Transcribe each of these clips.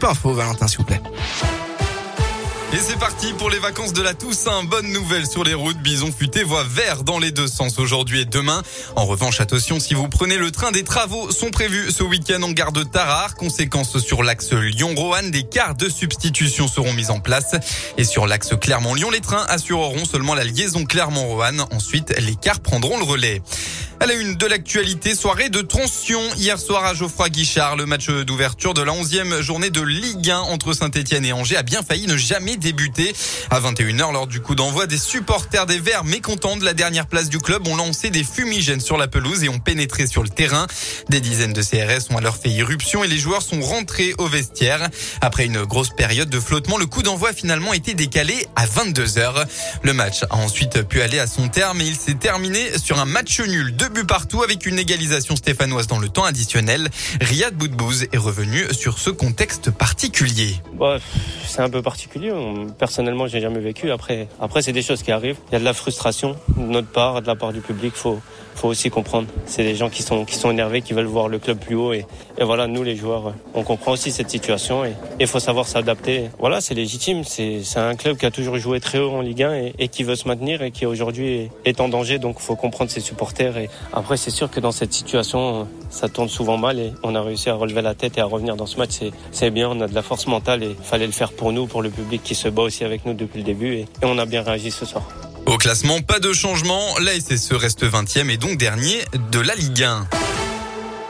Pas faux, Valentin, s'il vous plaît. Et c'est parti pour les vacances de la Toussaint. Bonne nouvelle sur les routes. Bison futé voit vert dans les deux sens aujourd'hui et demain. En revanche, attention, si vous prenez le train, des travaux sont prévus ce week-end en gare de Tarare. Conséquence sur l'axe Lyon-Roanne, des cars de substitution seront mis en place. Et sur l'axe Clermont-Lyon, les trains assureront seulement la liaison Clermont-Roanne. Ensuite, les cars prendront le relais. À la une de l'actualité, soirée de tension hier soir à Geoffroy Guichard. Le match d'ouverture de la 11e journée de Ligue 1 entre Saint-Etienne et Angers a bien failli ne jamais débuter. À 21h, lors du coup d'envoi, des supporters des Verts mécontents de la dernière place du club ont lancé des fumigènes sur la pelouse et ont pénétré sur le terrain. Des dizaines de CRS ont alors fait irruption et les joueurs sont rentrés au vestiaire. Après une grosse période de flottement, le coup d'envoi a finalement été décalé à 22h. Le match a ensuite pu aller à son terme et il s'est terminé sur un match nul deux buts partout avec une égalisation stéphanoise dans le temps additionnel. Riyad Boudbouz est revenu sur ce contexte particulier. Ouais, c'est un peu particulier. Personnellement, j'ai jamais vécu. Après, après, c'est des choses qui arrivent. Il y a de la frustration de notre part, de la part du public. Faut, faut aussi comprendre. C'est des gens qui sont, qui sont énervés, qui veulent voir le club plus haut. Et, voilà, nous, les joueurs, on comprend aussi cette situation et il faut savoir s'adapter. Voilà, c'est légitime. C'est, un club qui a toujours joué très haut en Ligue 1 et, qui veut se maintenir et qui aujourd'hui est, en danger. Donc, faut comprendre ses supporters. Après, c'est sûr que dans cette situation, ça tourne souvent mal et on a réussi à relever la tête et à revenir dans ce match. C'est, bien. On a de la force mentale et fallait le faire pour nous, pour le public qui se bat aussi avec nous depuis le début et, et on a bien réagi ce soir. Au classement, pas de changement. La SSE reste 20e et donc dernier de la Ligue 1.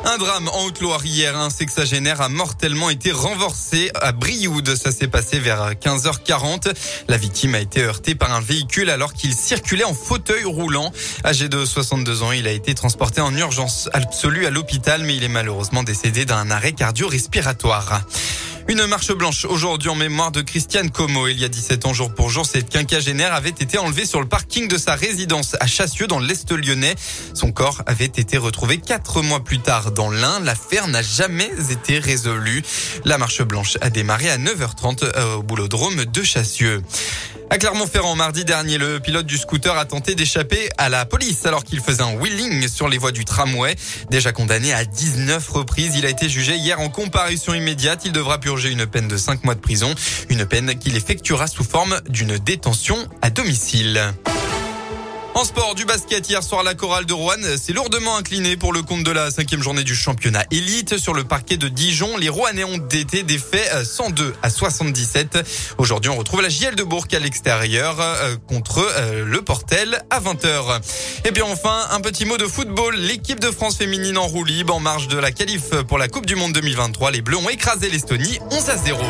Un drame en Haute-Loire hier. Un sexagénaire a mortellement été renversé à Brioude. Ça s'est passé vers 15h40. La victime a été heurtée par un véhicule alors qu'il circulait en fauteuil roulant. Âgé de 62 ans, il a été transporté en urgence absolue à l'hôpital, mais il est malheureusement décédé d'un arrêt cardio-respiratoire. Une marche blanche aujourd'hui en mémoire de Christiane Como. Il y a 17 ans jour pour jour, cette quinquagénaire avait été enlevée sur le parking de sa résidence à Chassieux dans l'Est lyonnais. Son corps avait été retrouvé quatre mois plus tard dans l'Ain. L'affaire n'a jamais été résolue. La marche blanche a démarré à 9h30 euh, au boulodrome de Chassieux. À Clermont-Ferrand, mardi dernier, le pilote du scooter a tenté d'échapper à la police alors qu'il faisait un wheeling sur les voies du tramway. Déjà condamné à 19 reprises, il a été jugé hier en comparution immédiate. Il devra purger une peine de 5 mois de prison, une peine qu'il effectuera sous forme d'une détention à domicile. En sport, du basket hier soir, la chorale de Rouen s'est lourdement inclinée pour le compte de la cinquième journée du championnat élite sur le parquet de Dijon. Les Rouennais ont été défaits 102 euh, à 77. Aujourd'hui, on retrouve la JL de Bourg à l'extérieur euh, contre euh, le Portel à 20h. Et bien enfin, un petit mot de football. L'équipe de France féminine en roue libre en marge de la qualif pour la Coupe du Monde 2023. Les Bleus ont écrasé l'Estonie 11 à 0.